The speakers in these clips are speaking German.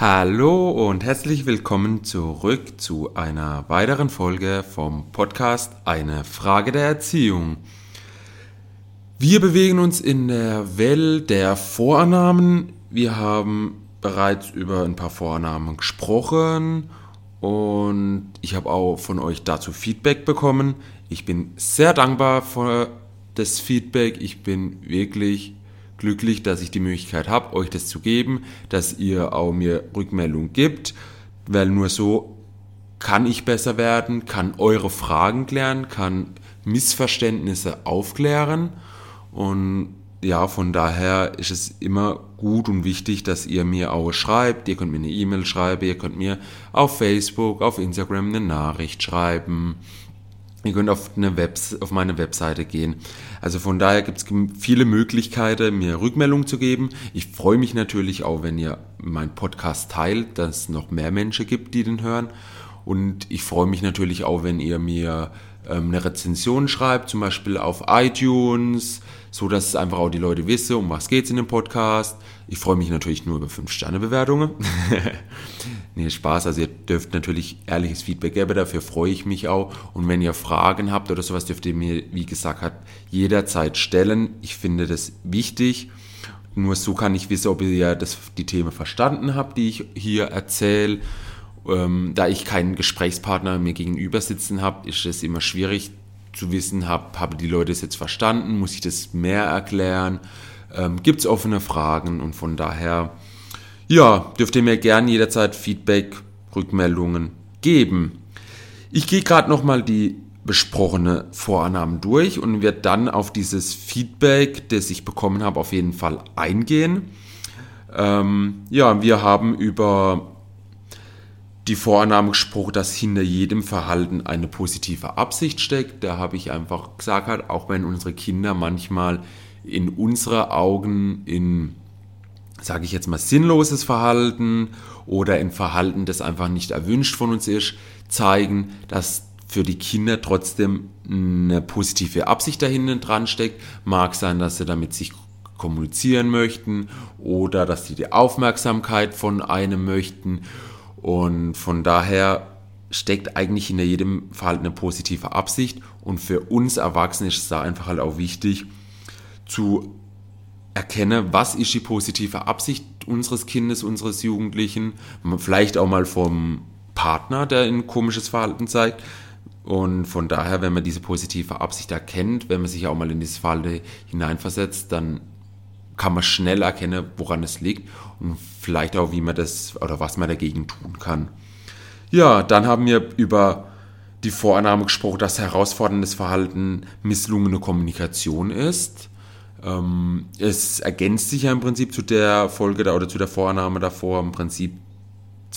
Hallo und herzlich willkommen zurück zu einer weiteren Folge vom Podcast Eine Frage der Erziehung. Wir bewegen uns in der Welt der Vorannahmen. Wir haben bereits über ein paar Vorannahmen gesprochen und ich habe auch von euch dazu Feedback bekommen. Ich bin sehr dankbar für das Feedback. Ich bin wirklich glücklich, dass ich die Möglichkeit habe, euch das zu geben, dass ihr auch mir Rückmeldung gibt, weil nur so kann ich besser werden, kann eure Fragen klären, kann Missverständnisse aufklären und ja, von daher ist es immer gut und wichtig, dass ihr mir auch schreibt. Ihr könnt mir eine E-Mail schreiben, ihr könnt mir auf Facebook, auf Instagram eine Nachricht schreiben. Ihr könnt auf, eine Webs auf meine Webseite gehen. Also von daher gibt es viele Möglichkeiten, mir Rückmeldung zu geben. Ich freue mich natürlich auch, wenn ihr meinen Podcast teilt, dass es noch mehr Menschen gibt, die den hören. Und ich freue mich natürlich auch, wenn ihr mir ähm, eine Rezension schreibt, zum Beispiel auf iTunes, so dass einfach auch die Leute wissen, um was es in dem Podcast. Ich freue mich natürlich nur über 5-Sterne-Bewertungen. nee, Spaß. Also ihr dürft natürlich ehrliches Feedback geben, dafür freue ich mich auch. Und wenn ihr Fragen habt oder sowas, dürft ihr mir, wie gesagt hat, jederzeit stellen. Ich finde das wichtig. Nur so kann ich wissen, ob ihr das, die Themen verstanden habt, die ich hier erzähle. Ähm, da ich keinen Gesprächspartner mir gegenüber sitzen habe, ist es immer schwierig zu wissen, habe hab die Leute es jetzt verstanden, muss ich das mehr erklären, ähm, gibt es offene Fragen und von daher, ja, dürft ihr mir gerne jederzeit Feedback, Rückmeldungen geben. Ich gehe gerade nochmal die besprochene Vorannahmen durch und werde dann auf dieses Feedback, das ich bekommen habe, auf jeden Fall eingehen. Ähm, ja, wir haben über die Vorannahme gesprochen, dass hinter jedem Verhalten eine positive Absicht steckt. Da habe ich einfach gesagt, auch wenn unsere Kinder manchmal in unsere Augen in, sage ich jetzt mal, sinnloses Verhalten oder in Verhalten, das einfach nicht erwünscht von uns ist, zeigen, dass für die Kinder trotzdem eine positive Absicht dahinter dran steckt. Mag sein, dass sie damit sich kommunizieren möchten oder dass sie die Aufmerksamkeit von einem möchten und von daher steckt eigentlich hinter jedem Verhalten eine positive Absicht. Und für uns Erwachsene ist es da einfach halt auch wichtig zu erkennen, was ist die positive Absicht unseres Kindes, unseres Jugendlichen, vielleicht auch mal vom Partner, der ein komisches Verhalten zeigt. Und von daher, wenn man diese positive Absicht erkennt, wenn man sich auch mal in dieses Verhalten hineinversetzt, dann kann man schnell erkennen, woran es liegt und vielleicht auch, wie man das oder was man dagegen tun kann. Ja, dann haben wir über die Vorannahme gesprochen, dass herausforderndes Verhalten misslungene Kommunikation ist. Ähm, es ergänzt sich ja im Prinzip zu der Folge da, oder zu der Vorannahme davor. Im Prinzip,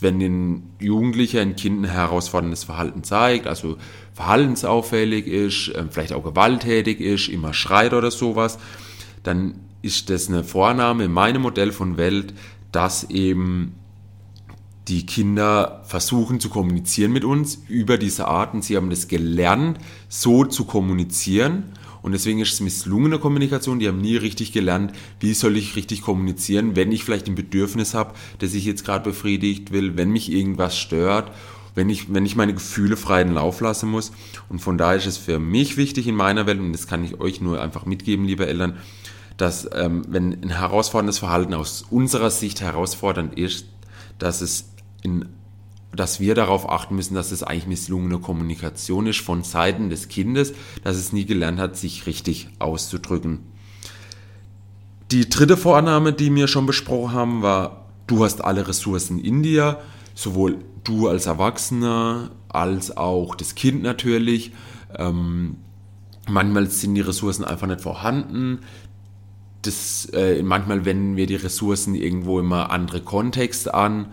wenn ein Jugendlicher, ein Kind ein herausforderndes Verhalten zeigt, also verhaltensauffällig ist, äh, vielleicht auch gewalttätig ist, immer schreit oder sowas, dann ist das eine Vornahme in meinem Modell von Welt, dass eben die Kinder versuchen zu kommunizieren mit uns über diese Arten. Sie haben das gelernt, so zu kommunizieren. Und deswegen ist es misslungene Kommunikation. Die haben nie richtig gelernt, wie soll ich richtig kommunizieren, wenn ich vielleicht ein Bedürfnis habe, das ich jetzt gerade befriedigt will, wenn mich irgendwas stört, wenn ich, wenn ich meine Gefühle freien Lauf lassen muss. Und von daher ist es für mich wichtig in meiner Welt, und das kann ich euch nur einfach mitgeben, liebe Eltern, dass ähm, wenn ein herausforderndes Verhalten aus unserer Sicht herausfordernd ist, dass es in dass wir darauf achten müssen, dass es eigentlich misslungene Kommunikation ist von Seiten des Kindes, dass es nie gelernt hat, sich richtig auszudrücken. Die dritte Vorannahme, die wir schon besprochen haben, war, du hast alle Ressourcen in dir, sowohl du als Erwachsener als auch das Kind natürlich. Ähm, manchmal sind die Ressourcen einfach nicht vorhanden das, äh, manchmal wenden wir die Ressourcen irgendwo immer andere Kontexte an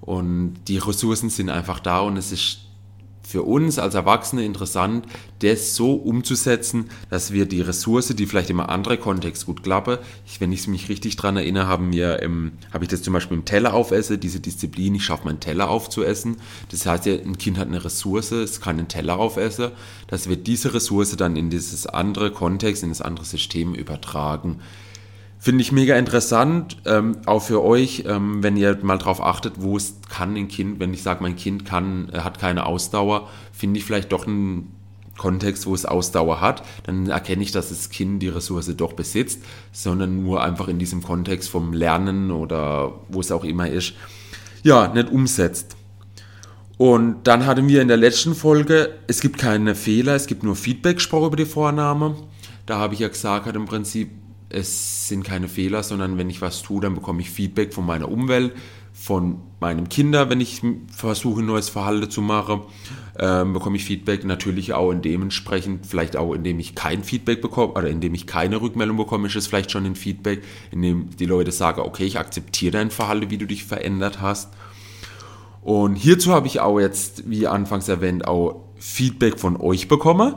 und die Ressourcen sind einfach da und es ist für uns als Erwachsene interessant, das so umzusetzen, dass wir die Ressource, die vielleicht im anderen Kontext gut klappe, ich, wenn ich mich richtig daran erinnere, haben wir, ähm, habe ich das zum Beispiel im Teller aufesse, diese Disziplin, ich schaffe meinen Teller aufzuessen. Das heißt ein Kind hat eine Ressource, es kann einen Teller aufessen, dass wir diese Ressource dann in dieses andere Kontext, in das andere System übertragen. Finde ich mega interessant, ähm, auch für euch, ähm, wenn ihr mal drauf achtet, wo es kann ein Kind, wenn ich sage, mein Kind kann, äh, hat keine Ausdauer, finde ich vielleicht doch einen Kontext, wo es Ausdauer hat, dann erkenne ich, dass das Kind die Ressource doch besitzt, sondern nur einfach in diesem Kontext vom Lernen oder wo es auch immer ist, ja, nicht umsetzt. Und dann hatten wir in der letzten Folge, es gibt keine Fehler, es gibt nur Feedback gesprochen über die Vorname. Da habe ich ja gesagt, halt im Prinzip, es sind keine Fehler, sondern wenn ich was tue, dann bekomme ich Feedback von meiner Umwelt, von meinem Kinder, wenn ich versuche, ein neues Verhalten zu machen, ähm, bekomme ich Feedback natürlich auch in dementsprechend, vielleicht auch indem ich kein Feedback bekomme oder indem ich keine Rückmeldung bekomme, ist es vielleicht schon ein Feedback, indem die Leute sagen, okay, ich akzeptiere dein Verhalten, wie du dich verändert hast. Und hierzu habe ich auch jetzt, wie anfangs erwähnt, auch Feedback von euch bekommen.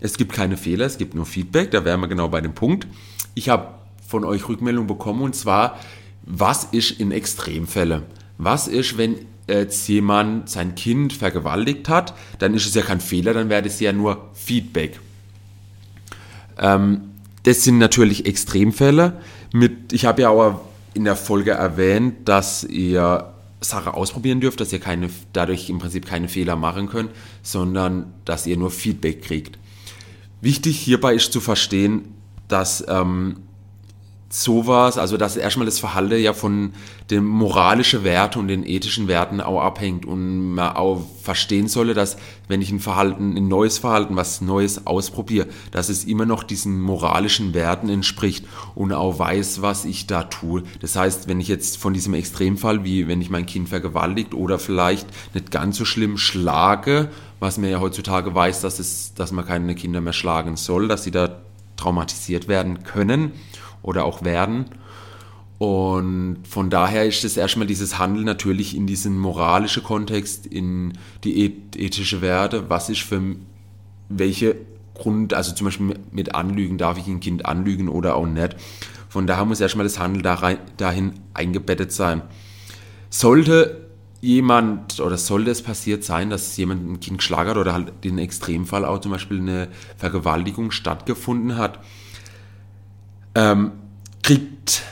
Es gibt keine Fehler, es gibt nur Feedback, da wären wir genau bei dem Punkt ich habe von euch Rückmeldung bekommen und zwar, was ist in Extremfällen? Was ist, wenn jetzt jemand sein Kind vergewaltigt hat, dann ist es ja kein Fehler, dann wäre das ja nur Feedback. Ähm, das sind natürlich Extremfälle. Mit, ich habe ja auch in der Folge erwähnt, dass ihr Sache ausprobieren dürft, dass ihr keine, dadurch im Prinzip keine Fehler machen könnt, sondern dass ihr nur Feedback kriegt. Wichtig hierbei ist zu verstehen, dass ähm, sowas, also dass erstmal das Verhalten ja von den moralischen Werten und den ethischen Werten auch abhängt und man auch verstehen solle, dass wenn ich ein Verhalten, ein neues Verhalten, was Neues ausprobiere, dass es immer noch diesen moralischen Werten entspricht und auch weiß, was ich da tue. Das heißt, wenn ich jetzt von diesem Extremfall, wie wenn ich mein Kind vergewaltigt oder vielleicht nicht ganz so schlimm schlage, was mir ja heutzutage weiß, dass es, dass man keine Kinder mehr schlagen soll, dass sie da traumatisiert werden können oder auch werden. Und von daher ist es erstmal dieses Handeln natürlich in diesen moralischen Kontext, in die ethische Werte. Was ist für welche Grund, also zum Beispiel mit Anlügen, darf ich ein Kind anlügen oder auch nicht. Von daher muss erstmal das Handeln dahin eingebettet sein. Sollte jemand oder sollte es passiert sein, dass jemand ein Kind geschlagen hat oder halt den Extremfall auch zum Beispiel eine Vergewaltigung stattgefunden hat, ähm, kriegt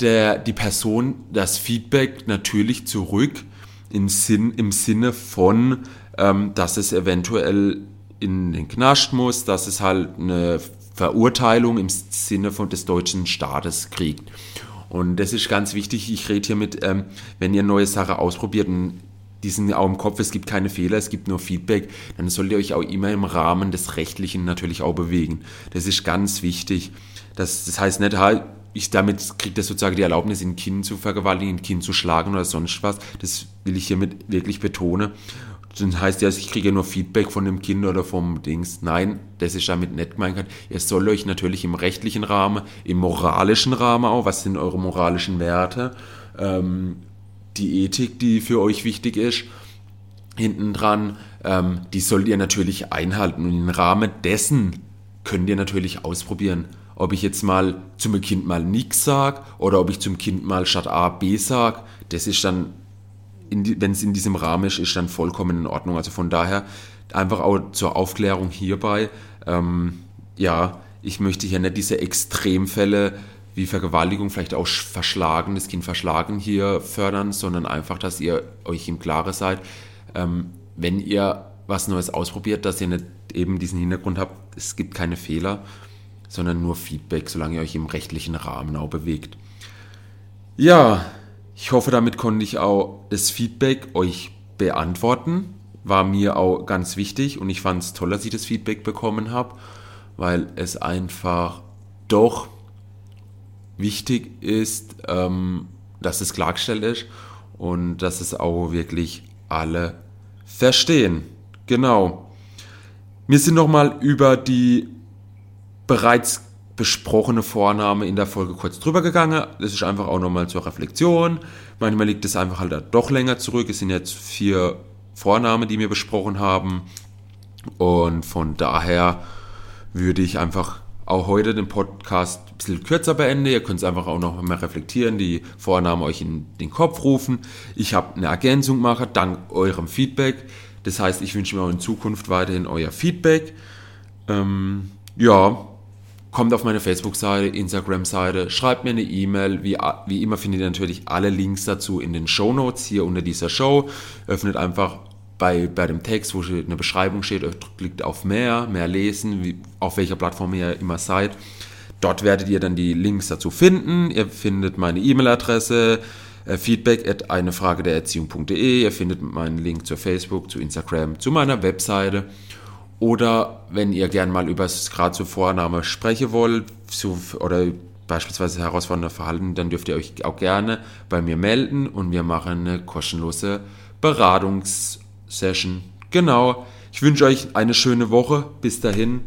der, die Person das Feedback natürlich zurück im, Sinn, im Sinne von, ähm, dass es eventuell in den Knast muss, dass es halt eine Verurteilung im Sinne von des deutschen Staates kriegt. Und das ist ganz wichtig. Ich rede hier mit, ähm, wenn ihr neue Sachen ausprobiert und diesen auch im Kopf, es gibt keine Fehler, es gibt nur Feedback, dann sollt ihr euch auch immer im Rahmen des Rechtlichen natürlich auch bewegen. Das ist ganz wichtig. Das, das heißt nicht, ich damit kriegt er sozusagen die Erlaubnis, ein Kind zu vergewaltigen, ein Kind zu schlagen oder sonst was. Das will ich hiermit wirklich betonen. Dann heißt ja, ich kriege nur Feedback von dem Kind oder vom Dings. Nein, das ist damit nicht gemeint. Ihr sollt euch natürlich im rechtlichen Rahmen, im moralischen Rahmen auch, was sind eure moralischen Werte, ähm, die Ethik, die für euch wichtig ist, hinten dran, ähm, die sollt ihr natürlich einhalten. Und im Rahmen dessen könnt ihr natürlich ausprobieren, ob ich jetzt mal zum Kind mal nichts sage oder ob ich zum Kind mal statt A B sage. Das ist dann wenn es in diesem Rahmen ist, ist dann vollkommen in Ordnung. Also von daher einfach auch zur Aufklärung hierbei, ähm, ja, ich möchte hier nicht diese Extremfälle wie Vergewaltigung, vielleicht auch verschlagen, das Kind verschlagen hier fördern, sondern einfach, dass ihr euch im Klaren seid, ähm, wenn ihr was Neues ausprobiert, dass ihr nicht eben diesen Hintergrund habt, es gibt keine Fehler, sondern nur Feedback, solange ihr euch im rechtlichen Rahmen auch bewegt. Ja, ich hoffe, damit konnte ich auch das Feedback euch beantworten. War mir auch ganz wichtig und ich fand es toll, dass ich das Feedback bekommen habe, weil es einfach doch wichtig ist, ähm, dass es klargestellt ist und dass es auch wirklich alle verstehen. Genau. Wir sind nochmal über die bereits besprochene Vorname in der Folge kurz drüber gegangen. Das ist einfach auch nochmal zur Reflexion. Manchmal liegt es einfach halt doch länger zurück. Es sind jetzt vier Vornamen, die wir besprochen haben. Und von daher würde ich einfach auch heute den Podcast ein bisschen kürzer beenden. Ihr könnt es einfach auch noch mal reflektieren, die Vornamen euch in den Kopf rufen. Ich habe eine Ergänzung gemacht, dank eurem Feedback. Das heißt, ich wünsche mir auch in Zukunft weiterhin euer Feedback. Ähm, ja, kommt auf meine Facebook-Seite, Instagram-Seite, schreibt mir eine E-Mail. Wie, wie immer findet ihr natürlich alle Links dazu in den Show Notes hier unter dieser Show. Öffnet einfach bei, bei dem Text, wo eine Beschreibung steht, klickt auf mehr, mehr lesen, wie, auf welcher Plattform ihr immer seid. Dort werdet ihr dann die Links dazu finden. Ihr findet meine E-Mail-Adresse, äh, feedback at einefrage der Erziehung.de. Ihr findet meinen Link zu Facebook, zu Instagram, zu meiner Webseite. Oder wenn ihr gern mal über das gerade zur Vorname sprechen wollt zu, oder beispielsweise herausfordernde Verhalten, dann dürft ihr euch auch gerne bei mir melden und wir machen eine kostenlose Beratungssession. Genau. Ich wünsche euch eine schöne Woche. Bis dahin,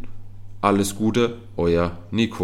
alles Gute, euer Nico.